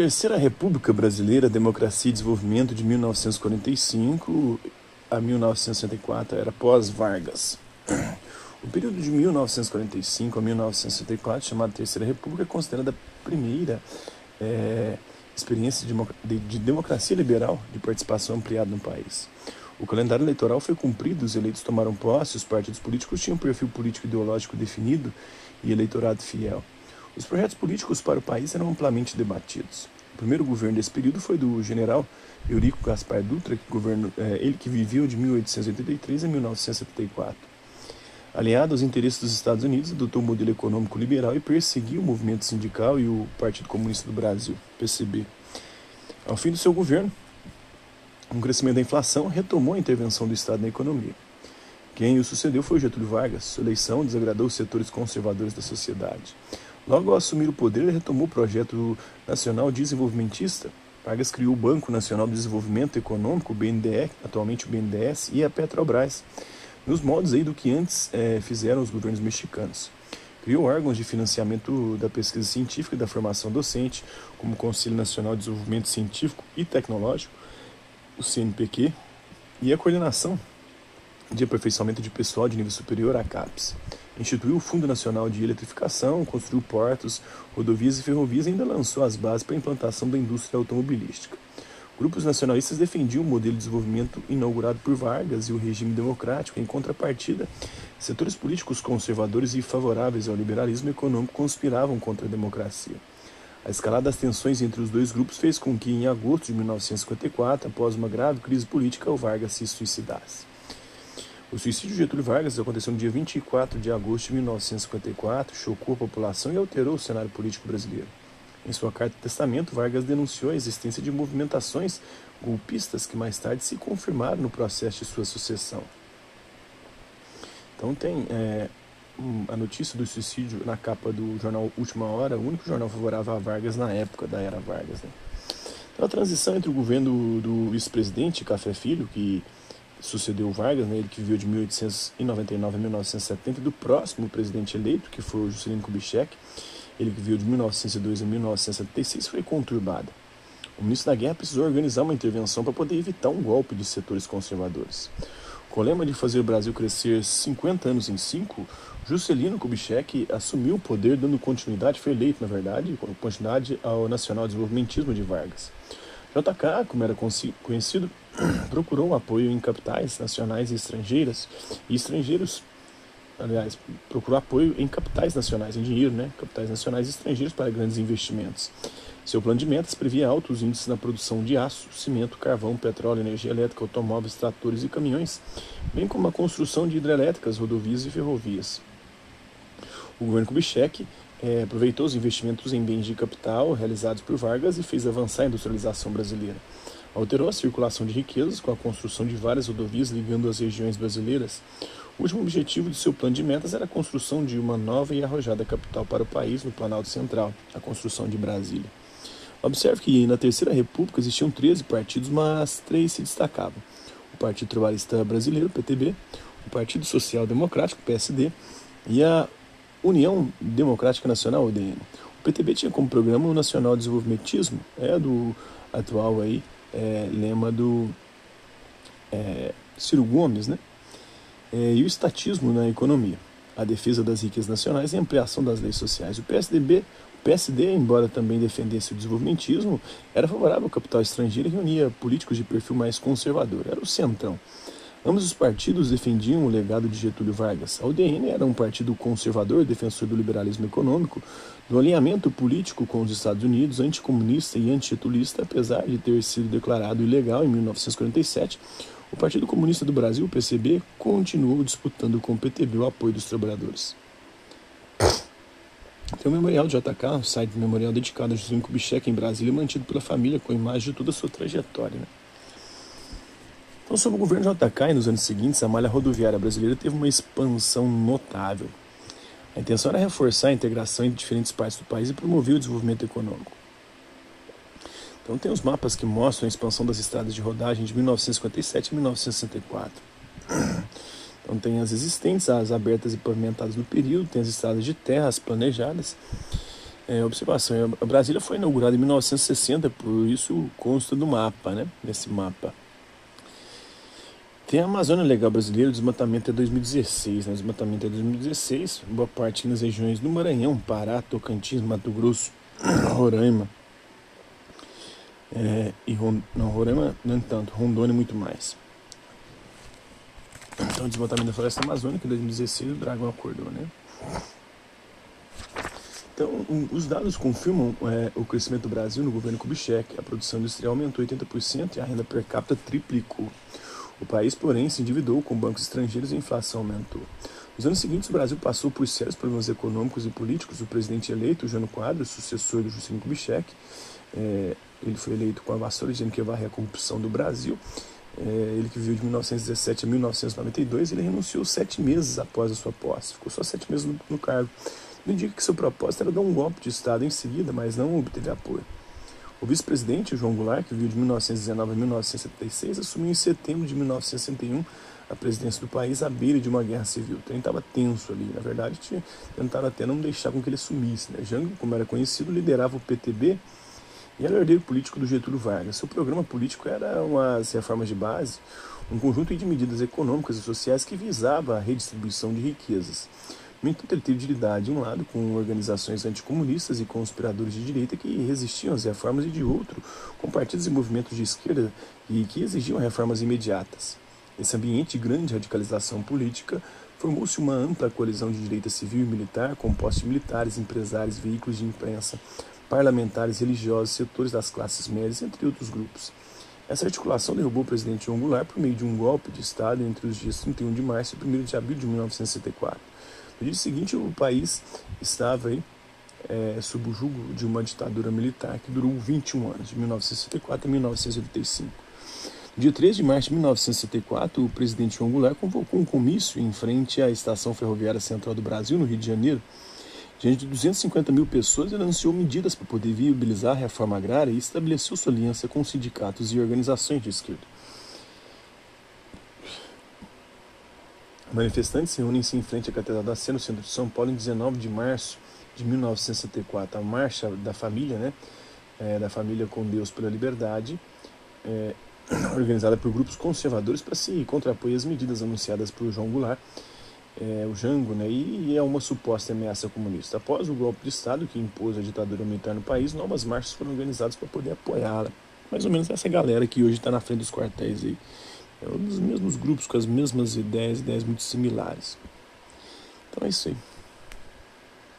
Terceira República Brasileira, Democracia e Desenvolvimento de 1945 a 1964 era pós-Vargas. O período de 1945 a 1964, chamado Terceira República, é considerada a primeira é, experiência de, de, democracia liberal de participação ampliada no país. O calendário eleitoral foi cumprido, os eleitos tomaram posse, os partidos políticos tinham um perfil político ideológico definido e eleitorado fiel. Os projetos políticos para o país eram amplamente debatidos. O primeiro governo desse período foi do general Eurico Gaspar Dutra, que governo, é, ele que viveu de 1883 a 1974. Aliado aos interesses dos Estados Unidos, adotou um modelo econômico liberal e perseguiu o movimento sindical e o Partido Comunista do Brasil, PCB. Ao fim do seu governo, um crescimento da inflação retomou a intervenção do Estado na economia. Quem o sucedeu foi Getúlio Vargas. Sua eleição desagradou os setores conservadores da sociedade. Logo ao assumir o poder, ele retomou o projeto nacional desenvolvimentista. Vargas criou o Banco Nacional de Desenvolvimento Econômico, BNDE, atualmente o BNDES, e a Petrobras nos modos aí do que antes é, fizeram os governos mexicanos. Criou órgãos de financiamento da pesquisa científica e da formação docente, como o Conselho Nacional de Desenvolvimento Científico e Tecnológico, o CNPq, e a coordenação de aperfeiçoamento de pessoal de nível superior, a CAPES. Instituiu o Fundo Nacional de Eletrificação, construiu portos, rodovias e ferrovias e ainda lançou as bases para a implantação da indústria automobilística. Grupos nacionalistas defendiam o modelo de desenvolvimento inaugurado por Vargas e o regime democrático. Em contrapartida, setores políticos conservadores e favoráveis ao liberalismo econômico conspiravam contra a democracia. A escalada das tensões entre os dois grupos fez com que, em agosto de 1954, após uma grave crise política, o Vargas se suicidasse. O suicídio de Getúlio Vargas aconteceu no dia 24 de agosto de 1954, chocou a população e alterou o cenário político brasileiro. Em sua carta de testamento, Vargas denunciou a existência de movimentações golpistas que mais tarde se confirmaram no processo de sua sucessão. Então tem é, a notícia do suicídio na capa do jornal Última Hora, o único jornal favorável a Vargas na época da era Vargas. Né? Então a transição entre o governo do vice-presidente Café Filho, que sucedeu Vargas, né, ele que viveu de 1899 a 1970, e do próximo presidente eleito, que foi o Juscelino Kubitschek, ele que viveu de 1902 a 1976, foi conturbada. O ministro da Guerra precisou organizar uma intervenção para poder evitar um golpe de setores conservadores. Com o lema de fazer o Brasil crescer 50 anos em 5, Juscelino Kubitschek assumiu o poder dando continuidade, foi eleito, na verdade, continuidade ao nacional desenvolvimentismo de Vargas. JK, como era conhecido, procurou apoio em capitais nacionais e estrangeiras e estrangeiros aliás, procurou apoio em capitais nacionais, em dinheiro, né? Capitais nacionais e estrangeiros para grandes investimentos. Seu plano de metas previa altos índices na produção de aço, cimento, carvão, petróleo, energia elétrica, automóveis, tratores e caminhões, bem como a construção de hidrelétricas, rodovias e ferrovias. O governo Kubitschek é, aproveitou os investimentos em bens de capital realizados por Vargas e fez avançar a industrialização brasileira. Alterou a circulação de riquezas com a construção de várias rodovias ligando as regiões brasileiras. O último objetivo de seu plano de metas era a construção de uma nova e arrojada capital para o país no Planalto Central, a construção de Brasília. Observe que na Terceira República existiam 13 partidos, mas três se destacavam: o Partido Trabalhista Brasileiro, PTB, o Partido Social Democrático, PSD, e a União Democrática Nacional, UDN. O PTB tinha como programa o Nacional Desenvolvimentismo, é do atual aí, é, lema do é, Ciro Gomes, né? é, e o estatismo na economia, a defesa das riquezas nacionais e a ampliação das leis sociais. O PSDB, o PSD, embora também defendesse o desenvolvimentismo, era favorável ao capital estrangeiro e reunia políticos de perfil mais conservador. Era o centrão. Ambos os partidos defendiam o legado de Getúlio Vargas. A UDN era um partido conservador, defensor do liberalismo econômico, do alinhamento político com os Estados Unidos, anticomunista e antigetulista, apesar de ter sido declarado ilegal em 1947 o Partido Comunista do Brasil, PCB, continuou disputando com o PTB o apoio dos trabalhadores. Tem o Memorial de JK, um site memorial dedicado a Juscelino Kubitschek em Brasília, mantido pela família com imagem de toda a sua trajetória. Né? Então, sob o governo JK e nos anos seguintes, a malha rodoviária brasileira teve uma expansão notável. A intenção era reforçar a integração entre diferentes partes do país e promover o desenvolvimento econômico. Então tem os mapas que mostram a expansão das estradas de rodagem de 1957 a 1964. Então tem as existentes, as abertas e pavimentadas no período, tem as estradas de terra, as planejadas. É, observação, a Brasília foi inaugurada em 1960, por isso consta do mapa, né? Nesse mapa. Tem a Amazônia Legal Brasileira, o desmatamento é 2016, né? O desmatamento é 2016, boa parte nas regiões do Maranhão, Pará, Tocantins, Mato Grosso, Roraima. É, e não, Roraima, não tanto, Rondônia muito mais. Então, o desmatamento da floresta amazônica em 2016, o Dragão acordou, né? Então, os dados confirmam é, o crescimento do Brasil no governo Kubitschek. A produção industrial aumentou 80% e a renda per capita triplicou. O país, porém, se endividou com bancos estrangeiros e a inflação aumentou. Nos anos seguintes, o Brasil passou por sérios problemas econômicos e políticos. O presidente eleito, Jânio Quadros, sucessor do Juscelino Kubitschek, é, ele foi eleito com a vassoura dizendo que ia varrer a corrupção do Brasil. É, ele que viveu de 1917 a 1992, ele renunciou sete meses após a sua posse. Ficou só sete meses no, no cargo indica que seu propósito era dar um golpe de Estado em seguida, mas não obteve apoio. O vice-presidente, João Goulart, que viu de 1919 a 1976, assumiu em setembro de 1961 a presidência do país à beira de uma guerra civil. O trem estava tenso ali. Na verdade, tentaram até não deixar com que ele sumisse. Né? Jango, como era conhecido, liderava o PTB e era o herdeiro político do Getúlio Vargas. Seu programa político era umas reformas de base, um conjunto de medidas econômicas e sociais que visava a redistribuição de riquezas. No entanto, ele teve de lidar, de um lado, com organizações anticomunistas e conspiradores de direita que resistiam às reformas, e de outro, com partidos e movimentos de esquerda e que exigiam reformas imediatas. Nesse ambiente de grande radicalização política, formou-se uma ampla coalizão de direita civil e militar, composta de militares, empresários, veículos de imprensa, parlamentares, religiosos, setores das classes médias, entre outros grupos. Essa articulação derrubou o presidente João Goulart por meio de um golpe de Estado entre os dias 31 de março e 1 de abril de 1964. No dia seguinte, o país estava aí, é, sob o jugo de uma ditadura militar que durou 21 anos, de 1964 a 1985. No dia 3 de março de 1964, o presidente João Goulart convocou um comício em frente à Estação Ferroviária Central do Brasil, no Rio de Janeiro. Diante de 250 mil pessoas, ele anunciou medidas para poder viabilizar a reforma agrária e estabeleceu sua aliança com sindicatos e organizações de esquerda. Manifestantes reúnem-se em frente à Catedral da Sé, no centro de São Paulo, em 19 de março de 1964. A Marcha da Família, né, é, da Família com Deus pela Liberdade, é, organizada por grupos conservadores para se contrapor às medidas anunciadas por João Goulart, é, o Jango, né, e, e é uma suposta ameaça comunista. Após o golpe de Estado que impôs a ditadura militar no país, novas marchas foram organizadas para poder apoiá-la. Mais ou menos essa galera que hoje está na frente dos quartéis aí. É um dos mesmos grupos, com as mesmas ideias, ideias muito similares. Então é isso aí.